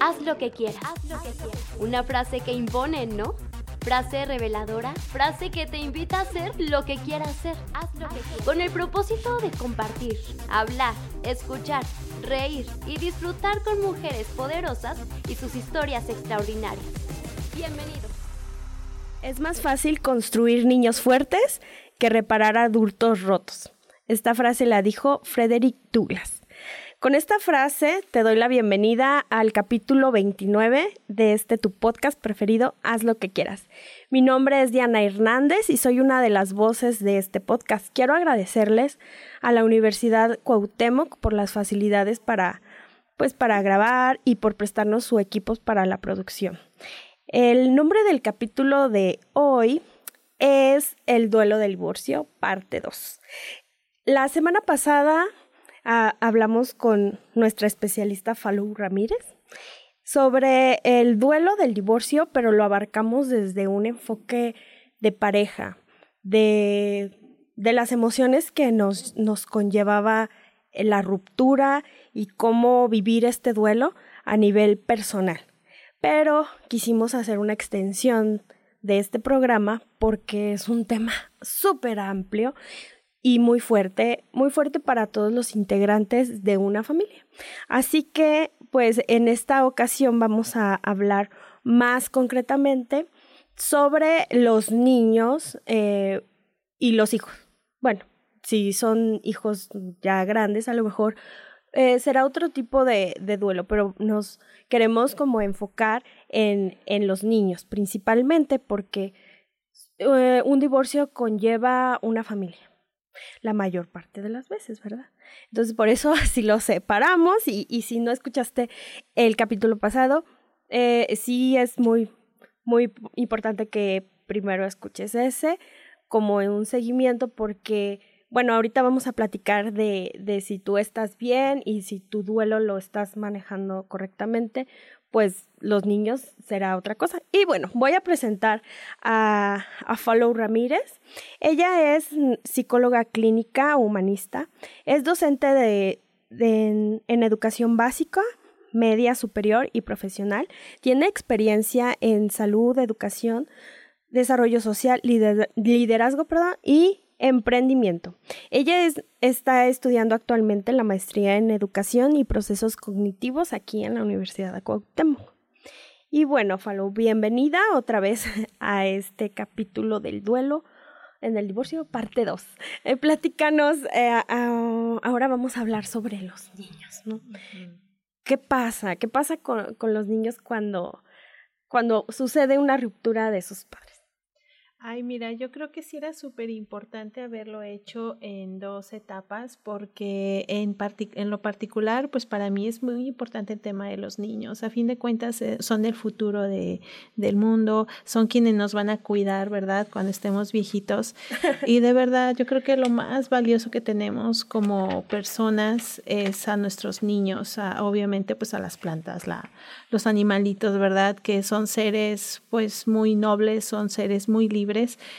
haz lo que quieras. Una frase que impone, ¿no? Frase reveladora, frase que te invita a hacer lo que quieras hacer. Haz lo que quieras. Con el propósito de compartir, hablar, escuchar, reír y disfrutar con mujeres poderosas y sus historias extraordinarias. Bienvenidos. Es más fácil construir niños fuertes que reparar adultos rotos. Esta frase la dijo Frederick Douglass. Con esta frase te doy la bienvenida al capítulo 29 de este tu podcast preferido, Haz lo que quieras. Mi nombre es Diana Hernández y soy una de las voces de este podcast. Quiero agradecerles a la Universidad Cuauhtémoc por las facilidades para pues para grabar y por prestarnos sus equipos para la producción. El nombre del capítulo de hoy es El duelo del divorcio, parte 2. La semana pasada ah, hablamos con nuestra especialista Falú Ramírez sobre el duelo del divorcio, pero lo abarcamos desde un enfoque de pareja, de, de las emociones que nos, nos conllevaba la ruptura y cómo vivir este duelo a nivel personal. Pero quisimos hacer una extensión de este programa porque es un tema súper amplio y muy fuerte, muy fuerte para todos los integrantes de una familia. Así que, pues en esta ocasión vamos a hablar más concretamente sobre los niños eh, y los hijos. Bueno, si son hijos ya grandes, a lo mejor eh, será otro tipo de, duelo, pero nos queremos como enfocar en, en los niños principalmente porque eh, un divorcio conlleva una familia la mayor parte de las veces, ¿verdad? Entonces, por eso así lo separamos y, y si no escuchaste el capítulo pasado, eh, sí es muy, muy importante que primero escuches ese como un seguimiento porque, bueno, ahorita vamos a platicar de, de si tú estás bien y si tu duelo lo estás manejando correctamente, pues los niños será otra cosa. Y bueno, voy a presentar a, a Follow Ramírez. Ella es psicóloga clínica humanista, es docente de, en, en educación básica, media superior y profesional. Tiene experiencia en salud, educación, desarrollo social, lider, liderazgo perdón, y emprendimiento. Ella es, está estudiando actualmente la maestría en educación y procesos cognitivos aquí en la Universidad de Cuauhtémoc. Y bueno, Falo, bienvenida otra vez a este capítulo del duelo en el divorcio, parte 2. Eh, platícanos, eh, ahora vamos a hablar sobre los niños, ¿no? ¿Qué pasa? ¿Qué pasa con, con los niños cuando, cuando sucede una ruptura de sus padres? Ay, mira, yo creo que sí era súper importante haberlo hecho en dos etapas porque en, en lo particular, pues para mí es muy importante el tema de los niños. A fin de cuentas, eh, son el futuro de, del mundo, son quienes nos van a cuidar, ¿verdad? Cuando estemos viejitos. Y de verdad, yo creo que lo más valioso que tenemos como personas es a nuestros niños, obviamente pues a las plantas, la, los animalitos, ¿verdad? Que son seres pues muy nobles, son seres muy libres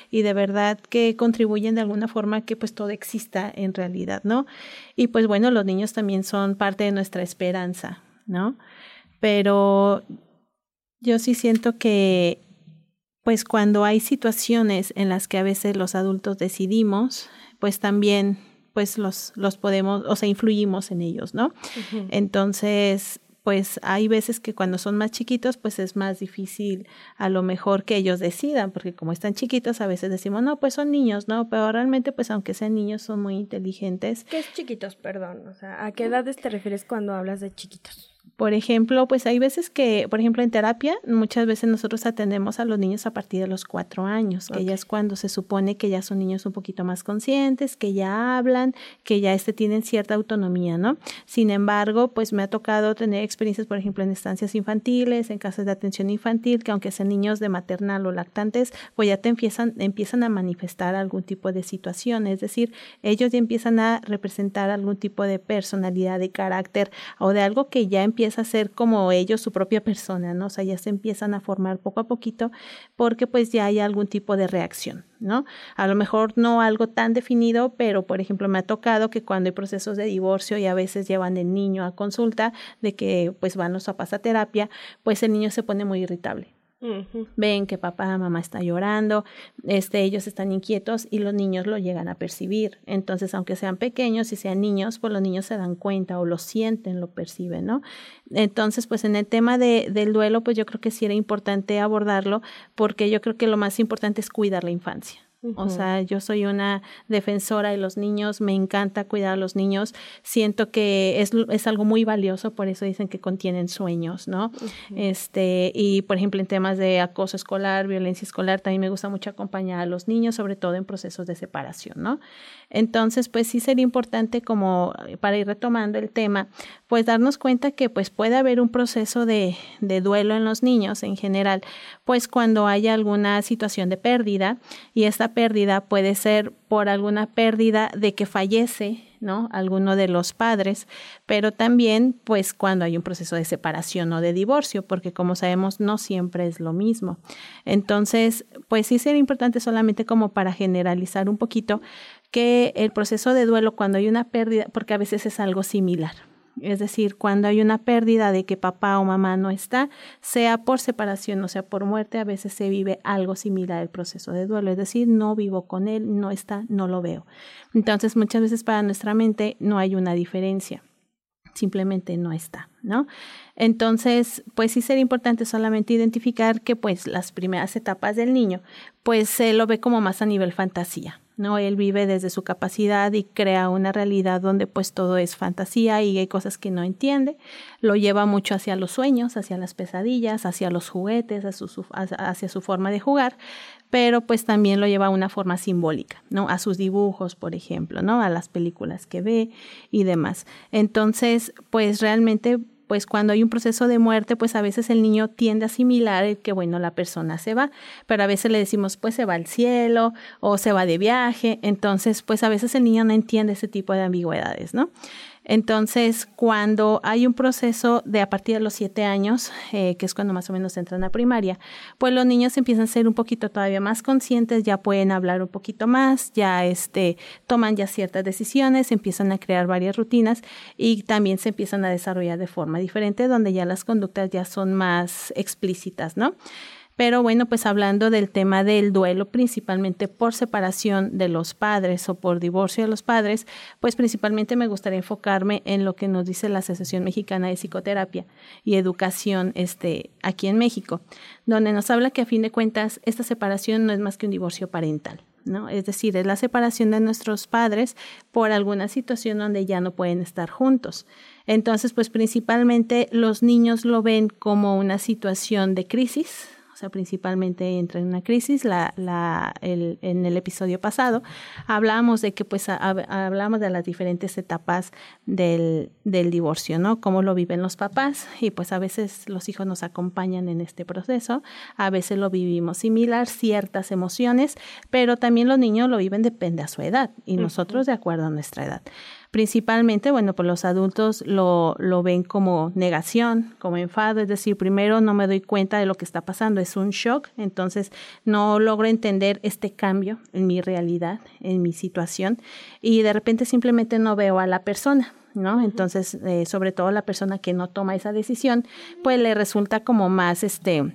y de verdad que contribuyen de alguna forma que pues todo exista en realidad, ¿no? Y pues bueno, los niños también son parte de nuestra esperanza, ¿no? Pero yo sí siento que pues cuando hay situaciones en las que a veces los adultos decidimos, pues también pues los, los podemos, o sea, influimos en ellos, ¿no? Entonces, pues hay veces que cuando son más chiquitos, pues es más difícil a lo mejor que ellos decidan, porque como están chiquitos, a veces decimos, no, pues son niños, ¿no? Pero realmente, pues aunque sean niños, son muy inteligentes. ¿Qué es chiquitos, perdón? O sea, ¿a qué edades te refieres cuando hablas de chiquitos? Por ejemplo, pues hay veces que, por ejemplo, en terapia, muchas veces nosotros atendemos a los niños a partir de los cuatro años, que ya es cuando se supone que ya son niños un poquito más conscientes, que ya hablan, que ya este tienen cierta autonomía, ¿no? Sin embargo, pues me ha tocado tener experiencias, por ejemplo, en estancias infantiles, en casas de atención infantil, que aunque sean niños de maternal o lactantes, pues ya te empiezan, empiezan a manifestar algún tipo de situación, es decir, ellos ya empiezan a representar algún tipo de personalidad, de carácter o de algo que ya empieza empieza a ser como ellos su propia persona, ¿no? O sea, ya se empiezan a formar poco a poquito porque pues ya hay algún tipo de reacción, ¿no? A lo mejor no algo tan definido, pero por ejemplo me ha tocado que cuando hay procesos de divorcio y a veces llevan el niño a consulta de que pues van los papás a terapia, pues el niño se pone muy irritable Ven que papá, mamá está llorando, este, ellos están inquietos y los niños lo llegan a percibir. Entonces, aunque sean pequeños y sean niños, pues los niños se dan cuenta o lo sienten, lo perciben, ¿no? Entonces, pues en el tema de, del duelo, pues yo creo que sí era importante abordarlo porque yo creo que lo más importante es cuidar la infancia. O sea, yo soy una defensora de los niños, me encanta cuidar a los niños, siento que es, es algo muy valioso, por eso dicen que contienen sueños, ¿no? Este, y por ejemplo, en temas de acoso escolar, violencia escolar, también me gusta mucho acompañar a los niños, sobre todo en procesos de separación, ¿no? Entonces, pues sí sería importante como eh, para ir retomando el tema, pues darnos cuenta que pues puede haber un proceso de, de duelo en los niños en general, pues cuando haya alguna situación de pérdida y esta pérdida puede ser por alguna pérdida de que fallece, ¿no? Alguno de los padres, pero también pues cuando hay un proceso de separación o de divorcio, porque como sabemos no siempre es lo mismo. Entonces, pues sí sería importante solamente como para generalizar un poquito que el proceso de duelo cuando hay una pérdida, porque a veces es algo similar, es decir, cuando hay una pérdida de que papá o mamá no está, sea por separación o sea por muerte, a veces se vive algo similar al proceso de duelo, es decir, no vivo con él, no está, no lo veo. Entonces, muchas veces para nuestra mente no hay una diferencia, simplemente no está, ¿no? Entonces, pues sí sería importante solamente identificar que pues las primeras etapas del niño, pues se lo ve como más a nivel fantasía, ¿no? Él vive desde su capacidad y crea una realidad donde pues todo es fantasía y hay cosas que no entiende. Lo lleva mucho hacia los sueños, hacia las pesadillas, hacia los juguetes, hacia su, hacia su forma de jugar, pero pues también lo lleva a una forma simbólica, ¿no? A sus dibujos, por ejemplo, ¿no? A las películas que ve y demás. Entonces, pues realmente pues cuando hay un proceso de muerte, pues a veces el niño tiende a asimilar que, bueno, la persona se va, pero a veces le decimos, pues se va al cielo o se va de viaje, entonces, pues a veces el niño no entiende ese tipo de ambigüedades, ¿no? Entonces, cuando hay un proceso de a partir de los siete años, eh, que es cuando más o menos entran a primaria, pues los niños empiezan a ser un poquito todavía más conscientes, ya pueden hablar un poquito más, ya este, toman ya ciertas decisiones, empiezan a crear varias rutinas y también se empiezan a desarrollar de forma diferente, donde ya las conductas ya son más explícitas, ¿no? Pero bueno, pues hablando del tema del duelo, principalmente por separación de los padres o por divorcio de los padres, pues principalmente me gustaría enfocarme en lo que nos dice la Asociación Mexicana de Psicoterapia y Educación este, aquí en México, donde nos habla que a fin de cuentas esta separación no es más que un divorcio parental. ¿no? Es decir, es la separación de nuestros padres por alguna situación donde ya no pueden estar juntos. Entonces, pues principalmente los niños lo ven como una situación de crisis, sea, principalmente entra en una crisis. La, la, el, en el episodio pasado hablábamos de que, pues, hablamos de las diferentes etapas del, del divorcio, ¿no? Cómo lo viven los papás y, pues, a veces los hijos nos acompañan en este proceso, a veces lo vivimos similar, ciertas emociones, pero también los niños lo viven depende a su edad y nosotros de acuerdo a nuestra edad. Principalmente, bueno, pues los adultos lo, lo ven como negación, como enfado, es decir, primero no me doy cuenta de lo que está pasando, es un shock, entonces no logro entender este cambio en mi realidad, en mi situación, y de repente simplemente no veo a la persona. ¿no? Entonces, eh, sobre todo la persona que no toma esa decisión, pues le resulta como más, este,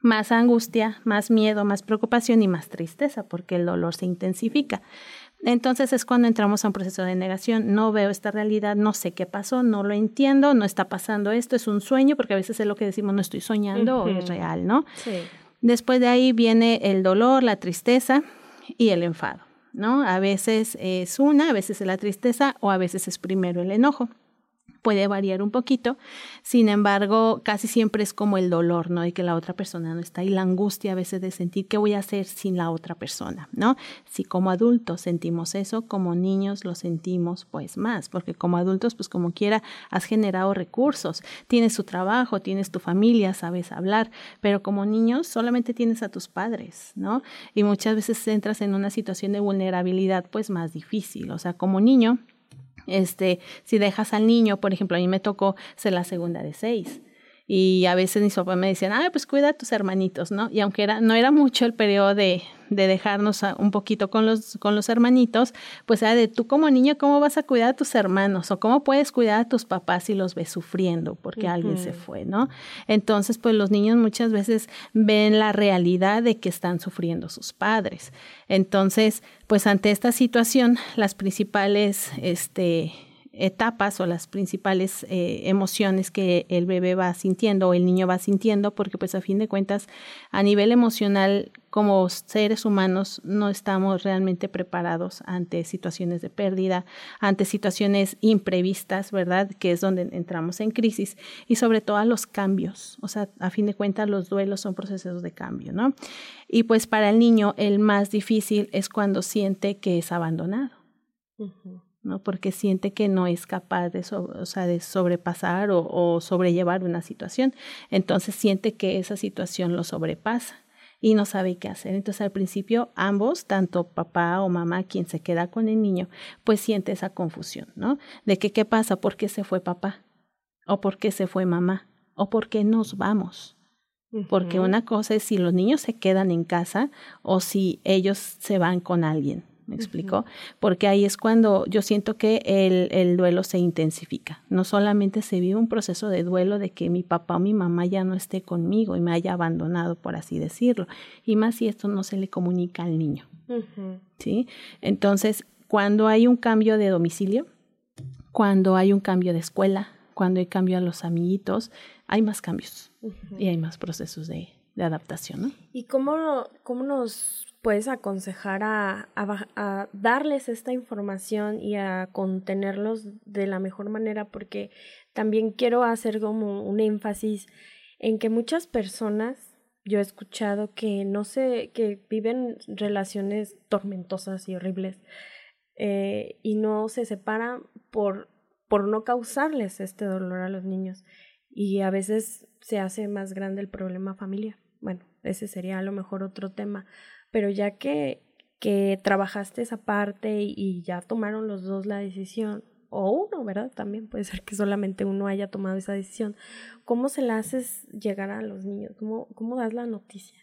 más angustia, más miedo, más preocupación y más tristeza, porque el dolor se intensifica. Entonces es cuando entramos a un proceso de negación. No veo esta realidad, no sé qué pasó, no lo entiendo, no está pasando esto, es un sueño, porque a veces es lo que decimos, no estoy soñando o es real, ¿no? Sí. Después de ahí viene el dolor, la tristeza y el enfado, ¿no? A veces es una, a veces es la tristeza o a veces es primero el enojo puede variar un poquito, sin embargo, casi siempre es como el dolor, ¿no? Y que la otra persona no está y la angustia a veces de sentir qué voy a hacer sin la otra persona, ¿no? Si como adultos sentimos eso, como niños lo sentimos pues más, porque como adultos pues como quiera has generado recursos, tienes tu trabajo, tienes tu familia, sabes hablar, pero como niños solamente tienes a tus padres, ¿no? Y muchas veces entras en una situación de vulnerabilidad pues más difícil, o sea, como niño Este, si dejas al niño, por ejemplo, a mí me tocó ser la segunda de seis. Y a veces mis papás me decían, ah, pues cuida a tus hermanitos, ¿no? Y aunque era, no era mucho el periodo de, de dejarnos un poquito con los, con los hermanitos, pues era de tú como niño, ¿cómo vas a cuidar a tus hermanos? O cómo puedes cuidar a tus papás si los ves sufriendo porque alguien se fue, ¿no? Entonces, pues los niños muchas veces ven la realidad de que están sufriendo sus padres. Entonces, pues ante esta situación, las principales, este, etapas o las principales eh, emociones que el bebé va sintiendo o el niño va sintiendo, porque pues a fin de cuentas a nivel emocional como seres humanos no estamos realmente preparados ante situaciones de pérdida, ante situaciones imprevistas, ¿verdad? Que es donde entramos en crisis y sobre todo a los cambios, o sea, a fin de cuentas los duelos son procesos de cambio, ¿no? Y pues para el niño el más difícil es cuando siente que es abandonado. ¿No? Porque siente que no es capaz de, o sea, de sobrepasar o, o, sobrellevar una situación. Entonces siente que esa situación lo sobrepasa y no sabe qué hacer. Entonces al principio ambos, tanto papá o mamá, quien se queda con el niño, pues siente esa confusión, ¿no? De que qué pasa, por qué se fue papá o por qué se fue mamá o por qué nos vamos. Porque una cosa es si los niños se quedan en casa o si ellos se van con alguien, ¿me explico? Porque ahí es cuando yo siento que el, el, duelo se intensifica. No solamente se vive un proceso de duelo de que mi papá o mi mamá ya no esté conmigo y me haya abandonado, por así decirlo, y más si esto no se le comunica al niño. ¿Sí? Entonces, cuando hay un cambio de domicilio, cuando hay un cambio de escuela, cuando hay cambio a los amiguitos, hay más cambios y hay más procesos de, de adaptación, ¿no? ¿Y cómo, cómo nos puedes aconsejar a, a, darles esta información y a contenerlos de la mejor manera? Porque también quiero hacer como un énfasis en que muchas personas, yo he escuchado que no sé, que viven relaciones tormentosas y horribles eh, y no se separan por, por no causarles este dolor a los niños. Y a veces se hace más grande el problema familiar. Bueno, ese sería a lo mejor otro tema pero ya que, que trabajaste esa parte y, ya tomaron los dos la decisión, o uno, ¿verdad? También puede ser que solamente uno haya tomado esa decisión. ¿Cómo se la haces llegar a los niños? ¿Cómo, cómo das la noticia?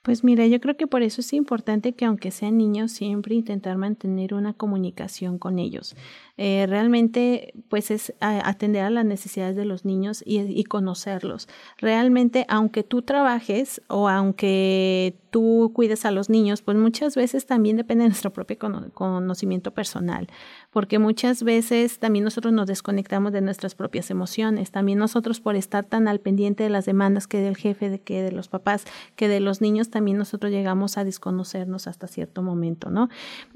Pues mira, yo creo que por eso es importante que aunque sean niños, siempre intentar mantener una comunicación con ellos. Eh, realmente, pues es atender a las necesidades de los niños y, conocerlos. Realmente, aunque tú trabajes o aunque tú cuides a los niños, pues muchas veces también depende de nuestro propio conocimiento personal porque muchas veces también nosotros nos desconectamos de nuestras propias emociones, también nosotros por estar tan al pendiente de las demandas que del jefe, que de los papás, que de los niños, también nosotros llegamos a desconocernos hasta cierto momento, ¿no?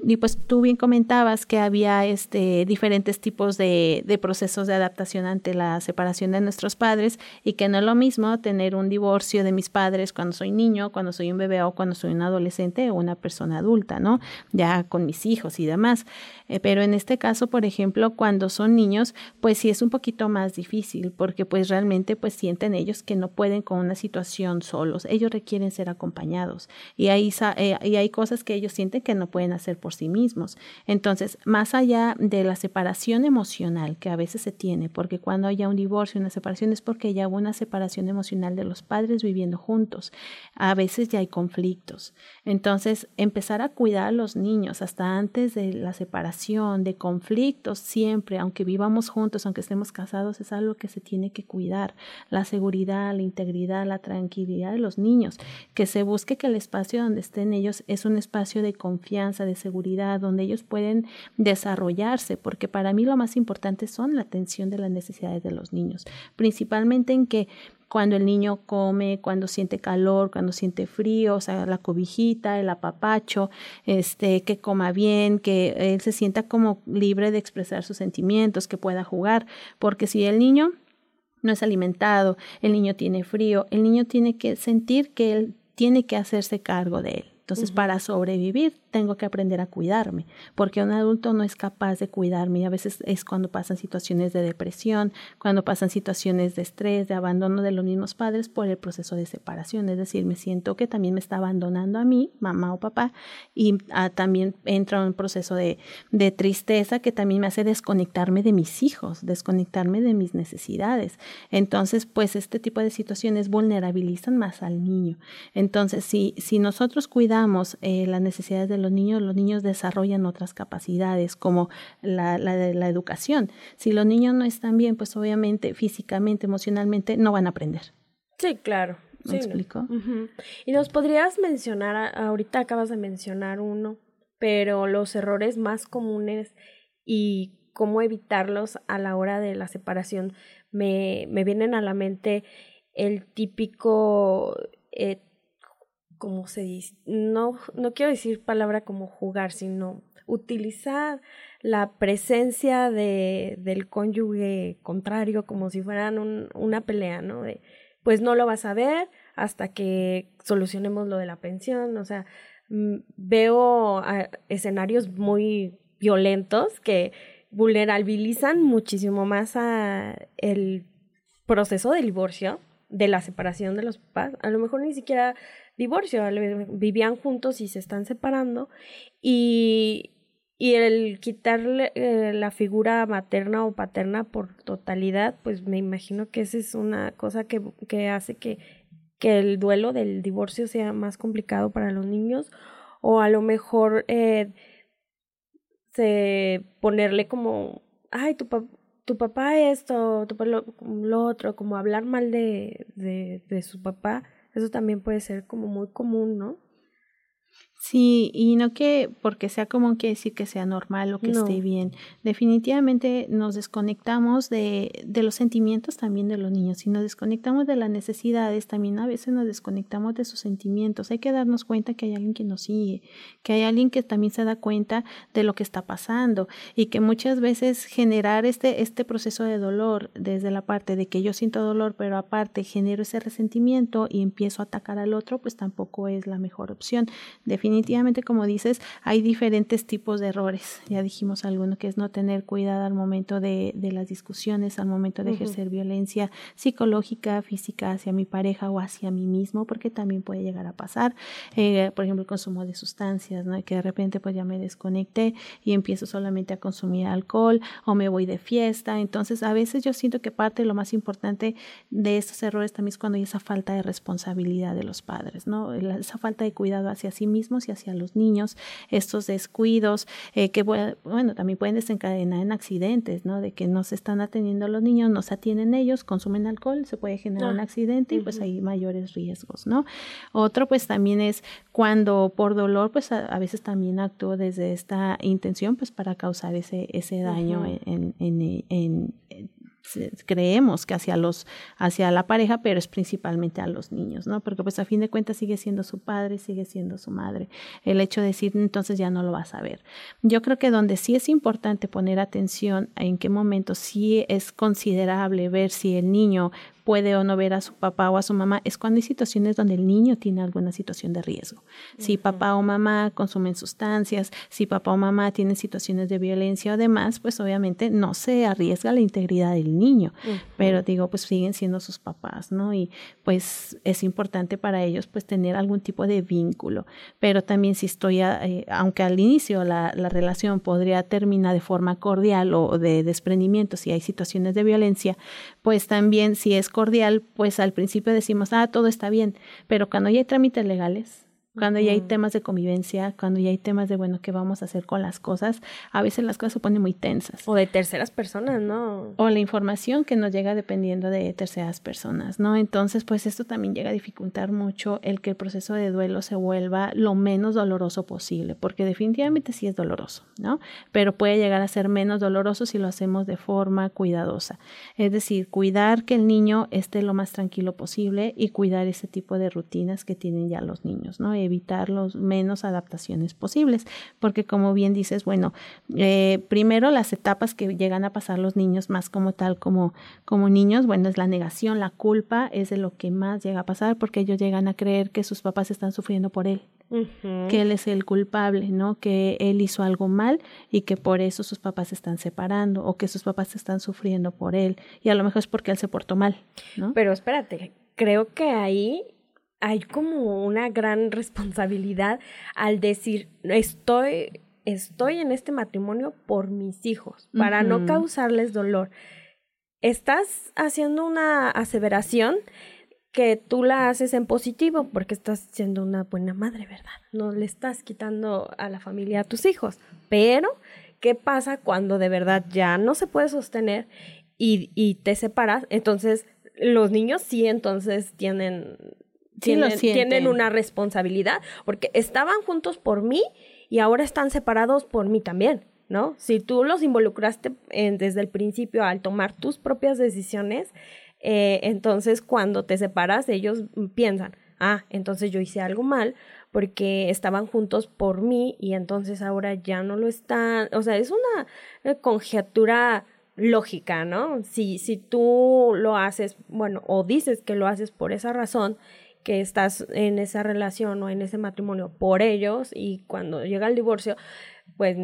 Y pues tú bien comentabas que había este diferentes tipos de, de procesos de adaptación ante la separación de nuestros padres y que no es lo mismo tener un divorcio de mis padres cuando soy niño, cuando soy un bebé o cuando soy un adolescente o una persona adulta, ¿no? Ya con mis hijos y demás. Eh, pero en este caso, por ejemplo, cuando son niños, pues sí es un poquito más difícil porque pues realmente pues sienten ellos que no pueden con una situación solos. Ellos requieren ser acompañados y hay, eh, y hay cosas que ellos sienten que no pueden hacer por sí mismos. Entonces, más allá de la separación emocional que a veces se tiene, porque cuando haya un divorcio, una separación es porque ya hubo una separación emocional de los padres viviendo juntos. A veces ya hay conflictos. Entonces, empezar a cuidar a los niños hasta antes de la separación, de conflictos siempre, aunque vivamos juntos, aunque estemos casados, es algo que se tiene que cuidar. La seguridad, la integridad, la tranquilidad de los niños, que se busque que el espacio donde estén ellos es un espacio de confianza, de seguridad, donde ellos pueden desarrollarse, porque para mí lo más importante son la atención de las necesidades de los niños, principalmente en que cuando el niño come, cuando siente calor, cuando siente frío, o sea, la cobijita, el apapacho, este, que coma bien, que él se sienta como libre de expresar sus sentimientos, que pueda jugar, porque si el niño no es alimentado, el niño tiene frío, el niño tiene que sentir que él tiene que hacerse cargo de él. Entonces, para sobrevivir, tengo que aprender a cuidarme, porque un adulto no es capaz de cuidarme y a veces es cuando pasan situaciones de depresión, cuando pasan situaciones de estrés, de abandono de los mismos padres por el proceso de separación, es decir, me siento que también me está abandonando a mí, mamá o papá, y ah, también entra en un proceso de, de tristeza que también me hace desconectarme de mis hijos, desconectarme de mis necesidades. Entonces, pues este tipo de situaciones vulnerabilizan más al niño. Entonces, si, si nosotros cuidamos eh, las necesidades de los niños, los niños desarrollan otras capacidades, como la, la de la educación. Si los niños no están bien, pues obviamente físicamente, emocionalmente, no van a aprender. Sí, claro. ¿Me explico? Y nos podrías mencionar, ahorita acabas de mencionar uno, pero los errores más comunes y cómo evitarlos a la hora de la separación, me, me vienen a la mente el típico, eh, ¿cómo se dice? No, no quiero decir palabra como jugar, sino utilizar la presencia de, del cónyuge contrario como si fueran un, una pelea, ¿no? De, pues no lo vas a ver hasta que solucionemos lo de la pensión, o sea, mm, veo ah, escenarios muy violentos que vulnerabilizan muchísimo más a el proceso de divorcio, de la separación de los papás, a lo mejor ni siquiera divorcio, vivían juntos y se están separando y, y el quitarle eh, la figura materna o paterna por totalidad, pues me imagino que esa es una cosa que, que hace que, que el duelo del divorcio sea más complicado para los niños o a lo mejor eh, se ponerle como, ay, tu, tu papá esto, tu papá lo, otro, como hablar mal de, de, de su papá, eso también puede ser como muy común, ¿no? Sí, y no que porque sea común que decir que sea normal o que esté bien. Definitivamente nos desconectamos de, de los sentimientos también de los niños. Si nos desconectamos de las necesidades, también a veces nos desconectamos de sus sentimientos. Hay que darnos cuenta que hay alguien que nos sigue, que hay alguien que también se da cuenta de lo que está pasando y que muchas veces generar este, este proceso de dolor desde la parte de que yo siento dolor, pero aparte genero ese resentimiento y empiezo a atacar al otro, pues tampoco es la mejor opción. Definitivamente definitivamente, como dices, hay diferentes tipos de errores. Ya dijimos alguno que es no tener cuidado al momento de, de las discusiones, al momento de ejercer violencia psicológica, física hacia mi pareja o hacia mí mismo, porque también puede llegar a pasar. Eh, por ejemplo, el consumo de sustancias, ¿no? que de repente pues ya me desconecté y empiezo solamente a consumir alcohol o me voy de fiesta. Entonces, a veces yo siento que parte de lo más importante de estos errores también es cuando hay esa falta de responsabilidad de los padres, ¿no? esa falta de cuidado hacia sí mismos y hacia los niños, estos descuidos eh, que, bueno, también pueden desencadenar en accidentes, ¿no? De que no se están atendiendo a los niños, no se atienden ellos, consumen alcohol, se puede generar un ah, accidente y pues hay mayores riesgos, ¿no? Otro pues también es cuando por dolor, pues a, veces también actúo desde esta intención, pues para causar ese, ese daño en, en, en, creemos que hacia los hacia la pareja pero es principalmente a los niños no porque pues a fin de cuentas sigue siendo su padre sigue siendo su madre. El hecho de decir entonces ya no lo vas a ver yo creo que donde sí es importante poner atención en qué momento sí es considerable ver si el niño puede o no ver a su papá o a su mamá es cuando hay situaciones donde el niño tiene alguna situación de riesgo. Si papá o mamá consumen sustancias, si papá o mamá tienen situaciones de violencia o demás, pues obviamente no se arriesga la integridad del niño, pero digo, pues siguen siendo sus papás, ¿no? Y pues es importante para ellos pues tener algún tipo de vínculo, pero también si estoy, eh, aunque al inicio la, la relación podría terminar de forma cordial o de desprendimiento si hay situaciones de violencia, pues también si es cordial, pues al principio decimos, ah, todo está bien, pero cuando ya hay trámites legales, cuando ya hay temas de convivencia, cuando ya hay temas de, bueno, ¿qué vamos a hacer con las cosas? A veces las cosas se ponen muy tensas. O de terceras personas, ¿no? O la información que nos llega dependiendo de terceras personas, ¿no? Entonces, pues esto también llega a dificultar mucho el que el proceso de duelo se vuelva lo menos doloroso posible, porque definitivamente sí es doloroso, ¿no? Pero puede llegar a ser menos doloroso si lo hacemos de forma cuidadosa. Es decir, cuidar que el niño esté lo más tranquilo posible y cuidar ese tipo de rutinas que tienen ya los niños, ¿no? De evitar los menos adaptaciones posibles, porque como bien dices, bueno, eh, primero las etapas que llegan a pasar los niños más como tal, como, como niños, bueno, es la negación, la culpa, es de lo que más llega a pasar, porque ellos llegan a creer que sus papás están sufriendo por él que él es el culpable, ¿no? Que él hizo algo mal y que por eso sus papás se están separando o que sus papás están sufriendo por él y a lo mejor es porque él se portó mal, ¿no? Pero espérate, creo que ahí hay como una gran responsabilidad al decir, estoy estoy en este matrimonio por mis hijos, para no causarles dolor. Estás haciendo una aseveración que tú la haces en positivo porque estás siendo una buena madre, ¿verdad? No le estás quitando a la familia a tus hijos. Pero, ¿qué pasa cuando de verdad ya no se puede sostener y, y te separas? Entonces, los niños sí, entonces tienen, tienen, tienen una responsabilidad porque estaban juntos por mí y ahora están separados por mí también. ¿No? Si tú los involucraste en, desde el principio al tomar tus propias decisiones, eh, entonces cuando te separas ellos piensan, ah, entonces yo hice algo mal porque estaban juntos por mí y entonces ahora ya no lo están, o sea, es una conjetura lógica, ¿no? Si, si tú lo haces, bueno, o dices que lo haces por esa razón, que estás en esa relación o en ese matrimonio por ellos y cuando llega el divorcio, pues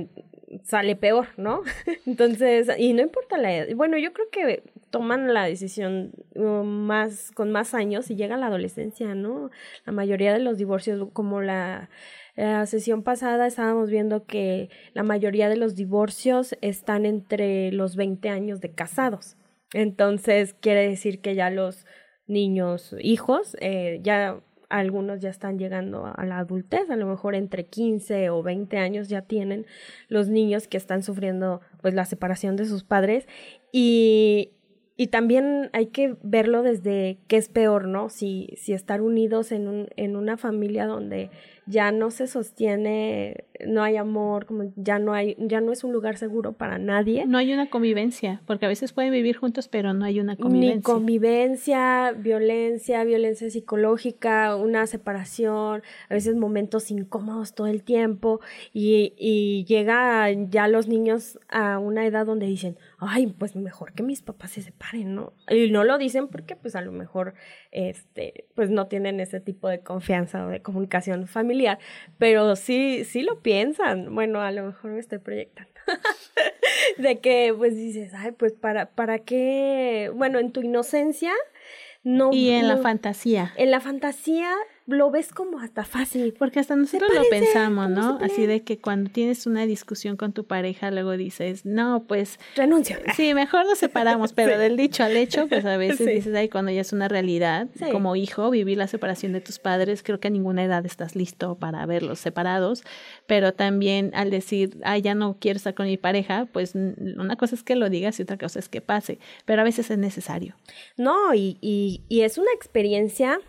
sale peor, ¿no? Entonces, y no importa la edad. Bueno, yo creo que toman la decisión uh, más con más años y llega la adolescencia, ¿no? La mayoría de los divorcios, como la, la sesión pasada estábamos viendo que la mayoría de los divorcios están entre los 20 años de casados. Entonces, quiere decir que ya los niños, hijos, eh, ya algunos ya están llegando a la adultez, a lo mejor entre 15 o 20 años ya tienen los niños que están sufriendo pues la separación de sus padres y, y también hay que verlo desde qué es peor, ¿no? Si, si estar unidos en, un, en una familia donde ya no se sostiene, no hay amor, como ya no hay, ya no es un lugar seguro para nadie. No hay una convivencia, porque a veces pueden vivir juntos, pero no hay una convivencia. Ni convivencia, violencia, violencia psicológica, una separación, a veces momentos incómodos todo el tiempo, y, y llega ya los niños a una edad donde dicen, ay, pues mejor que mis papás se separen, ¿no? Y no lo dicen porque pues a lo mejor este, pues no tienen ese tipo de confianza o de comunicación familiar, pero sí, sí lo piensan. Bueno, a lo mejor me estoy proyectando. de que pues dices, ay, pues para, para qué, bueno, en tu inocencia, no. Y en la fantasía. En la fantasía lo ves como hasta fácil. Porque hasta nosotros lo pensamos, ¿no? Así de que cuando tienes una discusión con tu pareja, luego dices, no, pues... Renuncia. Sí, mejor nos separamos, pero del dicho al hecho, pues a veces dices, ay, cuando ya es una realidad, como hijo, vivir la separación de tus padres, creo que a ninguna edad estás listo para verlos separados, pero también al decir, ay, ya no quiero estar con mi pareja, pues una cosa es que lo digas y otra cosa es que pase, pero a veces es necesario. No, y, y, y es una experiencia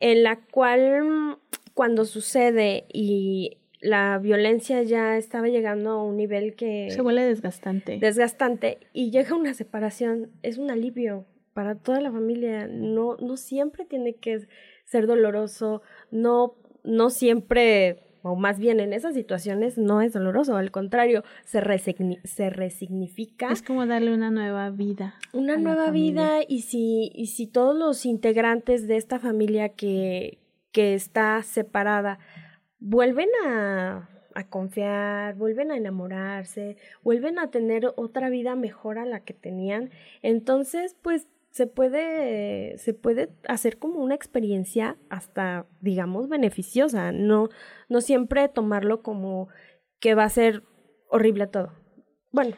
en la cual cuando sucede y la violencia ya estaba llegando a un nivel que... Se vuelve desgastante. Desgastante y llega una separación, es un alivio para toda la familia. No, no siempre tiene que ser doloroso, no, no siempre, o más bien en esas situaciones no es doloroso, al contrario, se, se resignifica. Es como darle una nueva vida. Una nueva vida y si, y si todos los integrantes de esta familia que, que está separada vuelven a, a confiar, vuelven a enamorarse, vuelven a tener otra vida mejor a la que tenían, entonces pues se puede, se puede hacer como una experiencia hasta, digamos, beneficiosa, no, no siempre tomarlo como que va a ser horrible todo. Bueno,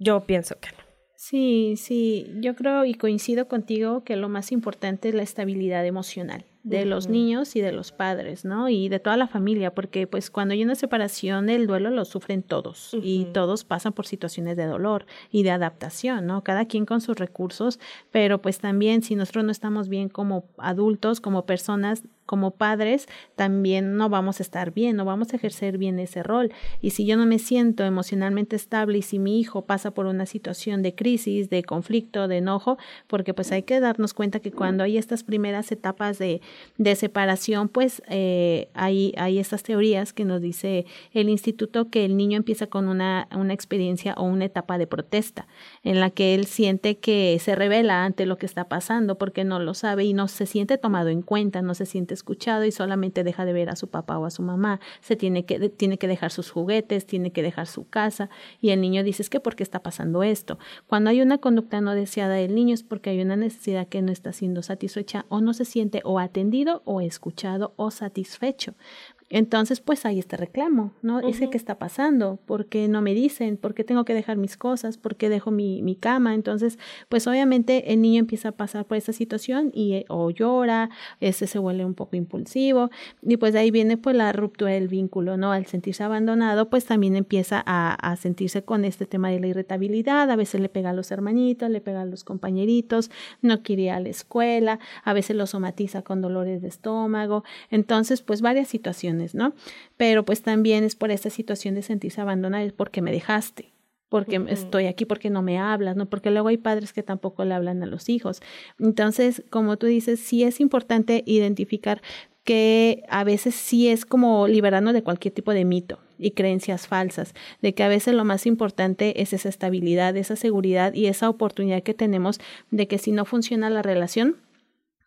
yo pienso que no. Sí, sí, yo creo y coincido contigo que lo más importante es la estabilidad emocional de los niños y de los padres, ¿no? Y de toda la familia, porque pues cuando hay una separación el duelo lo sufren todos y todos pasan por situaciones de dolor y de adaptación, ¿no? Cada quien con sus recursos, pero pues también si nosotros no estamos bien como adultos, como personas, como padres también no vamos a estar bien, no vamos a ejercer bien ese rol. Y si yo no me siento emocionalmente estable y si mi hijo pasa por una situación de crisis, de conflicto, de enojo, porque pues hay que darnos cuenta que cuando hay estas primeras etapas de, de separación, pues eh, hay, hay estas teorías que nos dice el instituto que el niño empieza con una, una experiencia o una etapa de protesta en la que él siente que se revela ante lo que está pasando porque no lo sabe y no se siente tomado en cuenta, no se siente escuchado y solamente deja de ver a su papá o a su mamá, se tiene que, tiene que dejar sus juguetes, tiene que dejar su casa y el niño dice es que ¿por qué está pasando esto? Cuando hay una conducta no deseada del niño es porque hay una necesidad que no está siendo satisfecha o no se siente o atendido o escuchado o satisfecho. Entonces, pues hay este reclamo, ¿no? Ese que está pasando, ¿por qué no me dicen? ¿Por qué tengo que dejar mis cosas? ¿Por qué dejo mi, mi cama? Entonces, pues obviamente el niño empieza a pasar por esa situación y eh, o llora, ese se vuelve un poco impulsivo y pues de ahí viene pues la ruptura del vínculo, ¿no? Al sentirse abandonado, pues también empieza a, a sentirse con este tema de la irritabilidad, a veces le pega a los hermanitos, le pega a los compañeritos, no quiere ir a la escuela, a veces lo somatiza con dolores de estómago, entonces pues varias situaciones ¿no? Pero pues también es por esta situación de sentirse abandonada, es porque me dejaste, porque estoy aquí, porque no me hablas, ¿no? Porque luego hay padres que tampoco le hablan a los hijos. Entonces, como tú dices, sí es importante identificar que a veces sí es como liberarnos de cualquier tipo de mito y creencias falsas, de que a veces lo más importante es esa estabilidad, esa seguridad y esa oportunidad que tenemos de que si no funciona la relación,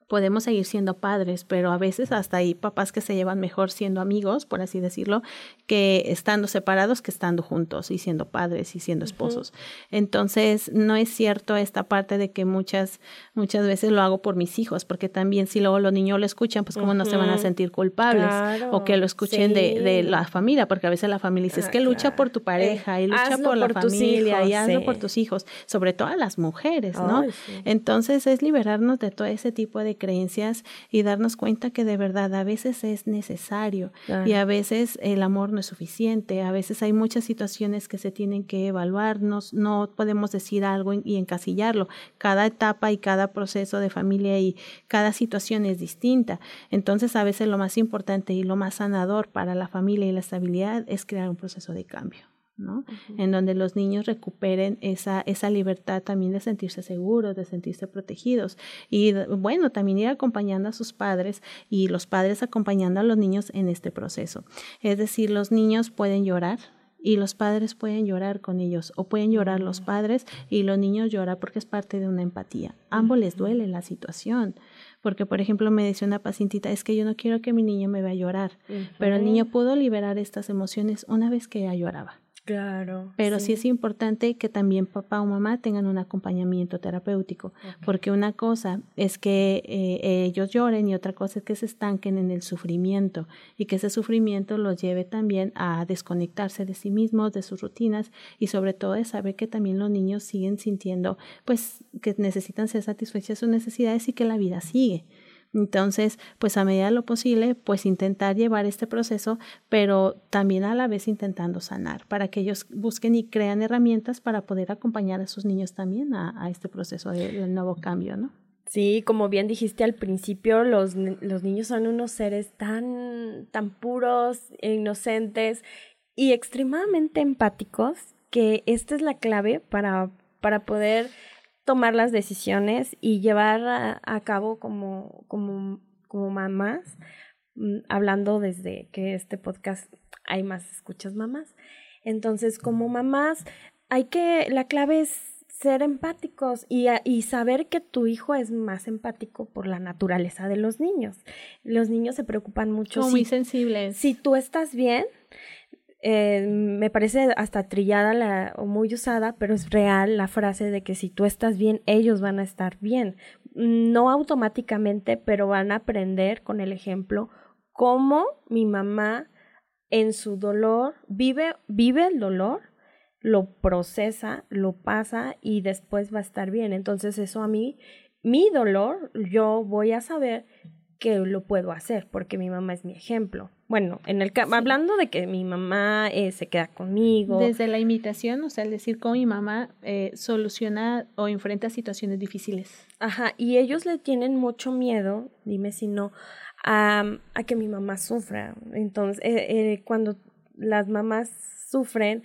podemos seguir siendo padres, pero a veces hasta hay papás que se llevan mejor siendo amigos, por así decirlo, que estando separados que estando juntos y siendo padres y siendo esposos. Entonces, no es cierto esta parte de que muchas muchas veces lo hago por mis hijos, porque también si luego los niños lo escuchan, pues cómo no se van a sentir culpables o que lo escuchen de, de, la familia, porque a veces la familia dice, es que ah, lucha por tu eh, pareja y lucha por la familia y hazlo por tus hijos, sobre todo a las mujeres, ¿no? Entonces, es liberarnos de todo ese tipo de creencias y darnos cuenta que de verdad a veces es necesario y a veces el amor no es suficiente, a veces hay muchas situaciones que se tienen que evaluar, no, no podemos decir algo y encasillarlo, cada etapa y cada proceso de familia y cada situación es distinta, entonces a veces lo más importante y lo más sanador para la familia y la estabilidad es crear un proceso de cambio. ¿No? En donde los niños recuperen esa, esa libertad también de sentirse seguros, de sentirse protegidos. Y bueno, también ir acompañando a sus padres y los padres acompañando a los niños en este proceso. Es decir, los niños pueden llorar, y los padres pueden llorar con ellos o pueden llorar los padres y los niños lloran porque es parte de una empatía. ambos les duele la situación. Porque, por ejemplo, me decía una pacientita, es que yo no quiero que mi niño me vea a llorar, pero el niño pudo liberar estas emociones una vez que ella lloraba. Claro. Pero sí. es importante que también papá o mamá tengan un acompañamiento terapéutico, porque una cosa es que eh, ellos lloren y otra cosa es que se estanquen en el sufrimiento y que ese sufrimiento los lleve también a desconectarse de sí mismos, de sus rutinas y sobre todo de saber que también los niños siguen sintiendo pues que necesitan ser satisfechas sus necesidades y que la vida sigue. Entonces, pues a medida de lo posible, pues intentar llevar este proceso, pero también a la vez intentando sanar, para que ellos busquen y crean herramientas para poder acompañar a sus niños también a, este proceso del nuevo cambio, ¿no? Sí, como bien dijiste al principio, los, los niños son unos seres tan, tan puros, inocentes y extremadamente empáticos que esta es la clave para, para poder tomar las decisiones y llevar a, cabo como, como, como mamás, mm, hablando desde que este podcast hay más escuchas mamás. Entonces, como mamás, hay que, la clave es ser empáticos y, y, saber que tu hijo es más empático por la naturaleza de los niños. Los niños se preocupan mucho. Son muy sensibles. Si tú estás bien, eh, me parece hasta trillada la, o muy usada, pero es real la frase de que si tú estás bien, ellos van a estar bien. No automáticamente, pero van a aprender con el ejemplo cómo mi mamá en su dolor vive, vive el dolor, lo procesa, lo pasa y después va a estar bien. Entonces eso a mí, mi dolor, yo voy a saber que lo puedo hacer porque mi mamá es mi ejemplo. Bueno, en el hablando de que mi mamá eh, se queda conmigo. Desde la imitación, o sea, el decir cómo mi mamá eh, soluciona o enfrenta situaciones difíciles. Ajá, y ellos le tienen mucho miedo, dime si no, a, a que mi mamá sufra. Entonces, eh, eh, cuando las mamás sufren,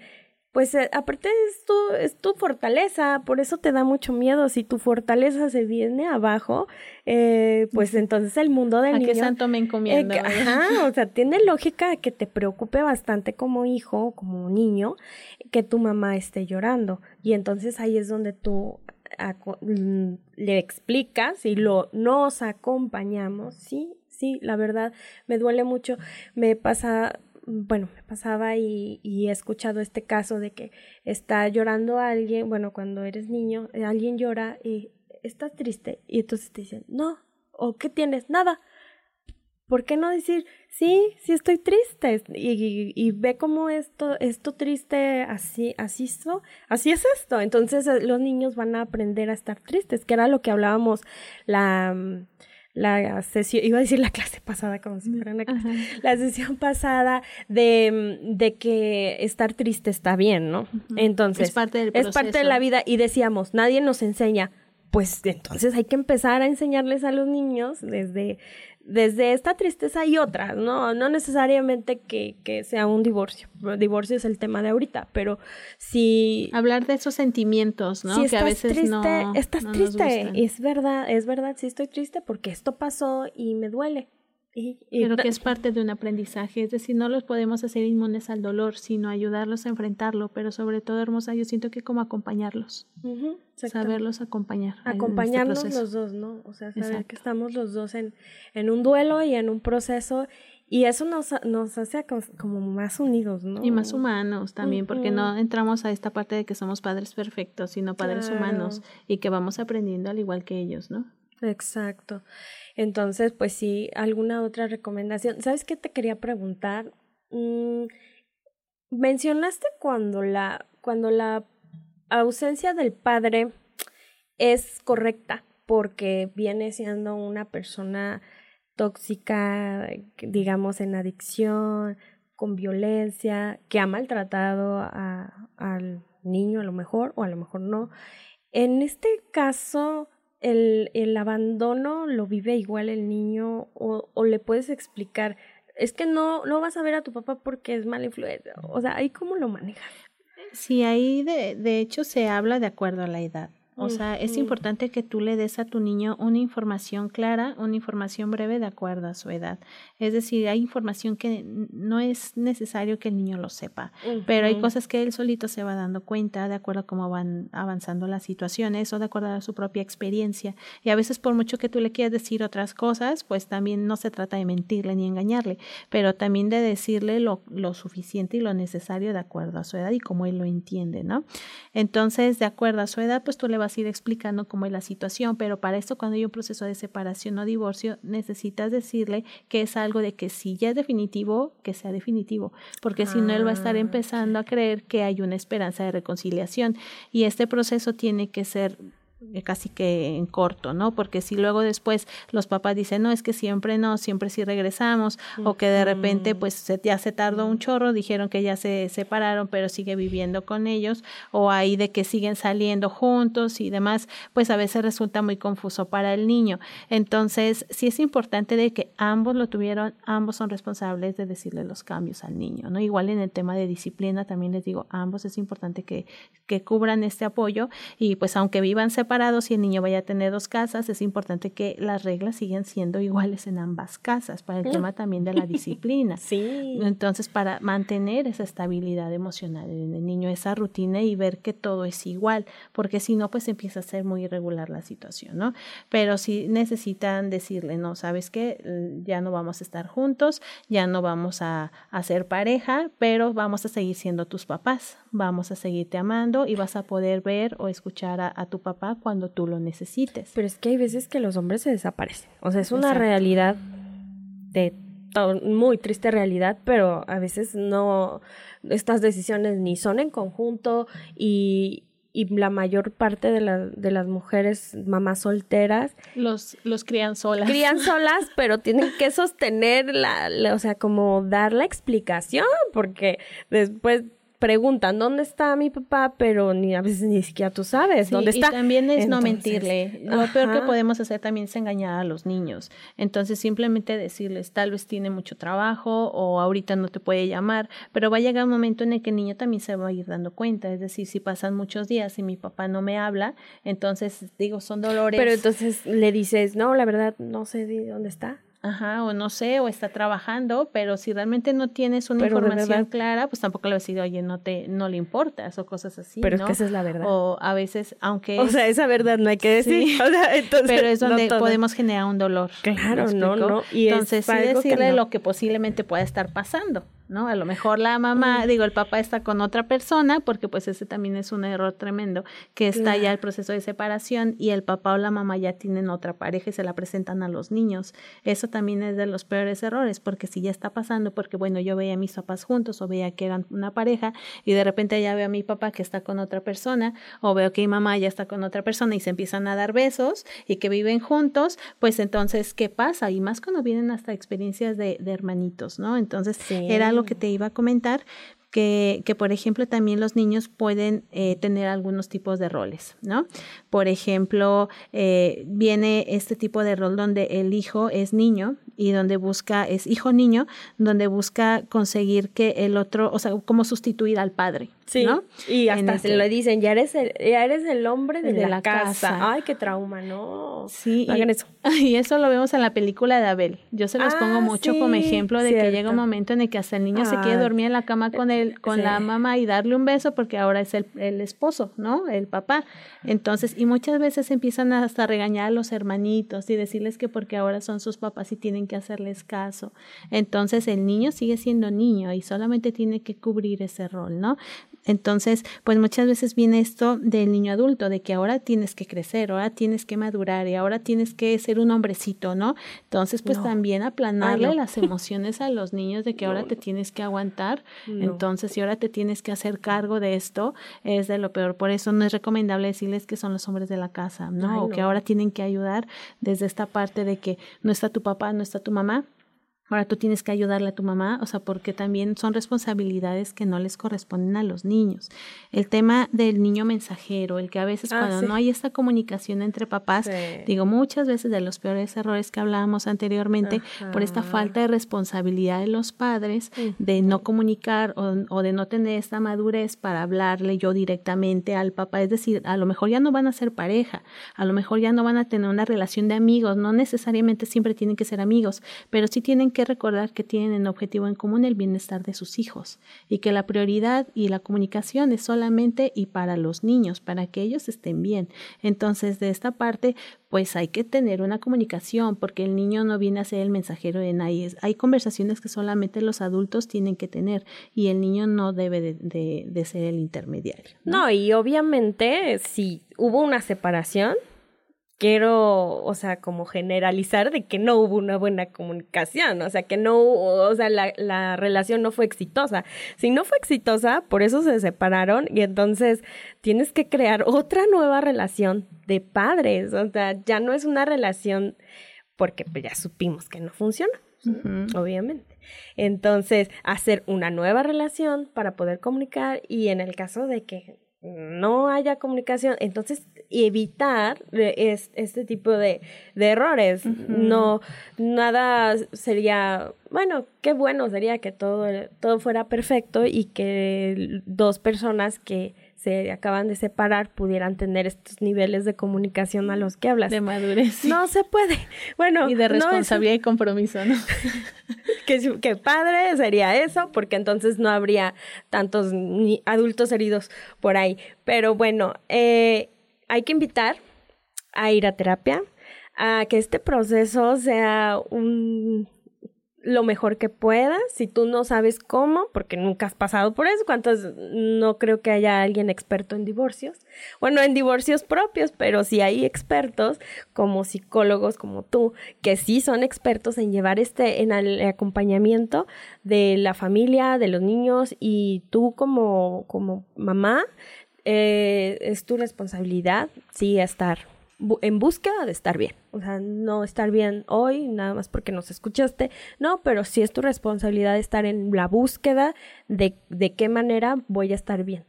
pues eh, aparte es tu, es tu fortaleza, por eso te da mucho miedo. Si tu fortaleza se viene abajo, eh, pues entonces el mundo del ¿A niño... qué santo me encomiendo? Eh, ajá, o sea, tiene lógica que te preocupe bastante como hijo, como niño, que tu mamá esté llorando. Y entonces ahí es donde tú mm, le explicas y lo nos acompañamos, sí, sí, la verdad me duele mucho, me pasa bueno, me pasaba y, he escuchado este caso de que está llorando alguien, bueno, cuando eres niño, eh, alguien llora y estás triste y entonces te dicen, no, o qué tienes, nada. ¿Por qué no decir, sí, sí estoy triste? Y, ve cómo esto, esto triste, así, así, esto, así es esto. Entonces eh, los niños van a aprender a estar tristes, que era lo que hablábamos la la sesión, iba a decir la clase pasada como si fuera una clase, la sesión pasada de, de, que estar triste está bien, ¿no? Entonces, es parte, del es parte de la vida y decíamos, nadie nos enseña, pues entonces hay que empezar a enseñarles a los niños desde, desde esta tristeza y otras, ¿no? No necesariamente que, que, sea un divorcio. Divorcio es el tema de ahorita, pero si... Hablar de esos sentimientos, ¿no? Si estás que a veces triste, no, estás triste. Es verdad, es verdad, sí estoy triste porque esto pasó y me duele. Pero que es parte de un aprendizaje, es decir, no los podemos hacer inmunes al dolor, sino ayudarlos a enfrentarlo, pero sobre todo, hermosa, yo siento que como acompañarlos, saberlos acompañar. Este Acompañarnos los dos, ¿no? O sea, saber que estamos los dos en, en un duelo y en un proceso y eso nos, nos hace como más unidos, ¿no? Y más humanos también, porque no entramos a esta parte de que somos padres perfectos, sino padres humanos y que vamos aprendiendo al igual que ellos, ¿no? Exacto. Entonces, pues sí, alguna otra recomendación. ¿Sabes qué te quería preguntar? Mm, mencionaste cuando la, cuando la ausencia del padre es correcta porque viene siendo una persona tóxica, digamos, en adicción, con violencia, que ha maltratado a, al niño a lo mejor o a lo mejor no. En este caso, el, el abandono lo vive igual el niño o, o le puedes explicar, es que no, no vas a ver a tu papá porque es mala influencia. O sea, ahí cómo lo manejas. Sí, ahí de, de hecho se habla de acuerdo a la edad. O sea, es importante que tú le des a tu niño una información clara, una información breve de acuerdo a su edad. Es decir, hay información que no es necesario que el niño lo sepa, pero hay cosas que él solito se va dando cuenta de acuerdo a cómo van avanzando las situaciones o de acuerdo a su propia experiencia. Y a veces por mucho que tú le quieras decir otras cosas, pues también no se trata de mentirle ni engañarle, pero también de decirle lo, lo suficiente y lo necesario de acuerdo a su edad y cómo él lo entiende, ¿no? Entonces, de acuerdo a su edad, pues tú le vas ir explicando cómo es la situación, pero para esto cuando hay un proceso de separación o divorcio, necesitas decirle que es algo de que si ya es definitivo, que sea definitivo, porque si no, él va a estar ah, empezando a creer que hay una esperanza de reconciliación y este proceso tiene que ser casi que en corto, ¿no? Porque si luego después los papás dicen, no, es que siempre no, siempre sí regresamos, o que de repente pues ya se tardó un chorro, dijeron que ya se separaron, pero sigue viviendo con ellos, o ahí de que siguen saliendo juntos y demás, pues a veces resulta muy confuso para el niño. Entonces, sí es importante de que ambos lo tuvieron, ambos son responsables de decirle los cambios al niño, ¿no? Igual en el tema de disciplina también les digo, ambos es importante que, que cubran este apoyo y pues aunque vivan separados, separados y el niño vaya a tener dos casas, es importante que las reglas sigan siendo iguales en ambas casas, para el tema también de la disciplina. Sí. Entonces, para mantener esa estabilidad emocional en el niño, esa rutina y ver que todo es igual, porque si no, pues empieza a ser muy irregular la situación, ¿no? Pero si necesitan decirle, no, sabes que ya no vamos a estar juntos, ya no vamos a, a ser pareja, pero vamos a seguir siendo tus papás, vamos a seguirte amando y vas a poder ver o escuchar a, a tu papá cuando tú lo necesites. Pero es que hay veces que los hombres se desaparecen. O sea, es una realidad de muy triste realidad, pero a veces no, estas decisiones ni son en conjunto y, y la mayor parte de, la, de las mujeres mamás solteras los, los crían solas. Crían solas, pero tienen que sostener la, o sea, como dar la explicación, porque después preguntan dónde está mi papá, pero ni a veces ni siquiera tú sabes dónde está. Y también es no mentirle. Lo peor que podemos hacer también es engañar a los niños. Entonces simplemente decirles, tal vez tiene mucho trabajo o ahorita no te puede llamar, pero va a llegar un momento en el que el niño también se va a ir dando cuenta. Es decir, si pasan muchos días y mi papá no me habla, entonces digo, son dolores. Pero entonces le dices, no, la verdad, no sé dónde está. Ajá, o no sé, o está trabajando, pero si realmente no tienes una información clara, pues tampoco le vas a decir, oye, no te, no le importas, o cosas así. Pero es que esa es la verdad. O a veces, aunque. O sea, esa verdad no hay que decir. pero es donde podemos generar un dolor. Claro, no, no. Y entonces sí decirle lo que posiblemente pueda estar pasando. ¿No? A lo mejor la mamá, digo, el papá está con otra persona, porque pues ese también es un error tremendo, que está ya el proceso de separación y el papá o la mamá ya tienen otra pareja y se la presentan a los niños. Eso también es de los peores errores, porque si ya está pasando, porque bueno, yo veía a mis papás juntos o veía que eran una pareja y de repente ya veo a mi papá que está con otra persona o veo que mi mamá ya está con otra persona y se empiezan a dar besos y que viven juntos, pues entonces, ¿qué pasa? Y más cuando vienen hasta experiencias de, de hermanitos, ¿no? Entonces, era lo que te iba a comentar, que, que, por ejemplo también los niños pueden eh, tener algunos tipos de roles, ¿no? Por ejemplo, eh, viene este tipo de rol donde el hijo es niño y donde busca, es hijo niño, donde busca conseguir que el otro, o sea, como sustituir al padre. Sí, ¿no? y hasta se lo dicen, ya eres el, ya eres el hombre de, la, casa. Ay, qué trauma, ¿no? Sí. hagan eso. Y eso lo vemos en la película de Abel. Yo se los pongo ah, mucho como ejemplo de que llega un momento en el que hasta el niño se quiere dormir en la cama con con la mamá y darle un beso porque ahora es el, el esposo, ¿no? El papá. Entonces, y muchas veces empiezan hasta a regañar a los hermanitos y decirles que porque ahora son sus papás y tienen que hacerles caso. Entonces, el niño sigue siendo niño y solamente tiene que cubrir ese rol, ¿no? Entonces, pues muchas veces viene esto del niño adulto, de que ahora tienes que crecer, ahora tienes que madurar y ahora tienes que ser un hombrecito, ¿no? Entonces, pues también aplanarle las emociones a los niños de que ahora te tienes que aguantar, entonces, si ahora te tienes que hacer cargo de esto, es de lo peor. Por eso no es recomendable decirles que son los hombres de la casa, ¿no? O que ahora tienen que ayudar desde esta parte de que no está tu papá, no está tu mamá, Ahora tú tienes que ayudarle a tu mamá, o sea, porque también son responsabilidades que no les corresponden a los niños. El tema del niño mensajero, el que a veces ah, cuando no hay esta comunicación entre papás, digo muchas veces de los peores errores que hablábamos anteriormente, por esta falta de responsabilidad de los padres, de no comunicar o, o, de no tener esta madurez para hablarle yo directamente al papá. Es decir, a lo mejor ya no van a ser pareja, a lo mejor ya no van a tener una relación de amigos, no necesariamente siempre tienen que ser amigos, pero sí tienen que que recordar que tienen en objetivo en común el bienestar de sus hijos y que la prioridad y la comunicación es solamente y para los niños, para que ellos estén bien. Entonces, de esta parte, pues hay que tener una comunicación porque el niño no viene a ser el mensajero de nadie. Hay conversaciones que solamente los adultos tienen que tener y el niño no debe de, de, ser el intermediario. ¿no? y obviamente si hubo una separación, quiero, o sea, como generalizar de que no hubo una buena comunicación, o sea, que no, o sea, la, la relación no fue exitosa. Si no fue exitosa, por eso se separaron y entonces tienes que crear otra nueva relación de padres, o sea, ya no es una relación porque pues, ya supimos que no funciona. Obviamente. Entonces, hacer una nueva relación para poder comunicar y en el caso de que no haya comunicación, entonces evitar es, este tipo de, de errores. No, nada sería, bueno, qué bueno sería que todo, todo fuera perfecto y que dos personas que se acaban de separar pudieran tener estos niveles de comunicación a los que hablas. De madurez. No se puede. Bueno. Y de responsabilidad y compromiso, ¿no? que, que padre sería eso, porque entonces no habría tantos ni adultos heridos por ahí. Pero bueno, eh, hay que invitar a ir a terapia, a que este proceso sea un lo mejor que puedas, si tú no sabes cómo, porque nunca has pasado por eso, cuántos, no creo que haya alguien experto en divorcios, bueno, en divorcios propios, pero si hay expertos como psicólogos como tú, que sí son expertos en llevar este, en el acompañamiento de la familia, de los niños, y tú como, como mamá, eh, es tu responsabilidad, sí, estar en búsqueda de estar bien. O sea, no estar bien hoy, nada más porque nos escuchaste, no, pero sí es tu responsabilidad estar en la búsqueda de, de qué manera voy a estar bien.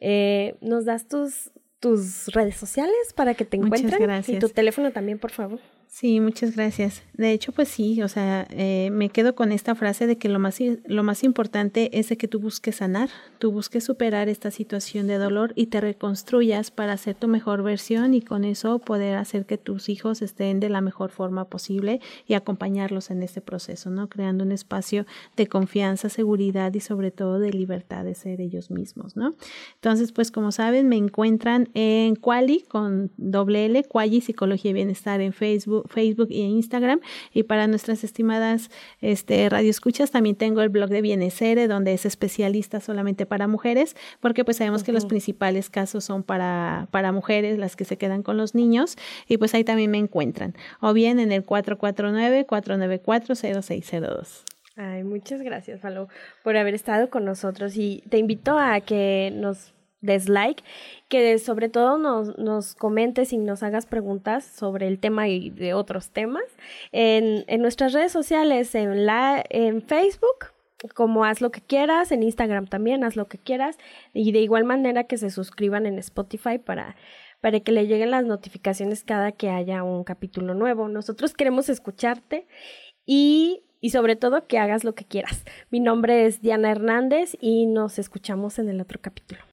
Eh, ¿Nos das tus, tus redes sociales para que te encuentren? Muchas gracias. Y tu teléfono también, por favor. Sí, muchas gracias. De hecho, pues sí, o sea, eh, me quedo con esta frase de que lo más, lo más importante es de que tú busques sanar, tú busques superar esta situación de dolor y te reconstruyas para ser tu mejor versión y con eso poder hacer que tus hijos estén de la mejor forma posible y acompañarlos en este proceso, ¿no? Creando un espacio de confianza, seguridad y sobre todo de libertad de ser ellos mismos, ¿no? Entonces, pues como saben, me encuentran en Quali con doble L, Quali Psicología y Bienestar en Facebook Facebook y Instagram. Y para nuestras estimadas este, radioescuchas, también tengo el blog de Bienesere, donde es especialista solamente para mujeres, porque pues sabemos que los principales casos son para, para mujeres, las que se quedan con los niños, y pues ahí también me encuentran. O bien en el 449-494-0602. Ay, muchas gracias, Falo, por haber estado con nosotros y te invito a que nos dislike, que sobre todo nos, nos comentes y nos hagas preguntas sobre el tema y de otros temas en, en nuestras redes sociales, en, la, en Facebook como haz lo que quieras, en Instagram también haz lo que quieras y de igual manera que se suscriban en Spotify para, para que le lleguen las notificaciones cada que haya un capítulo nuevo. Nosotros queremos escucharte y, y sobre todo que hagas lo que quieras. Mi nombre es Diana Hernández y nos escuchamos en el otro capítulo.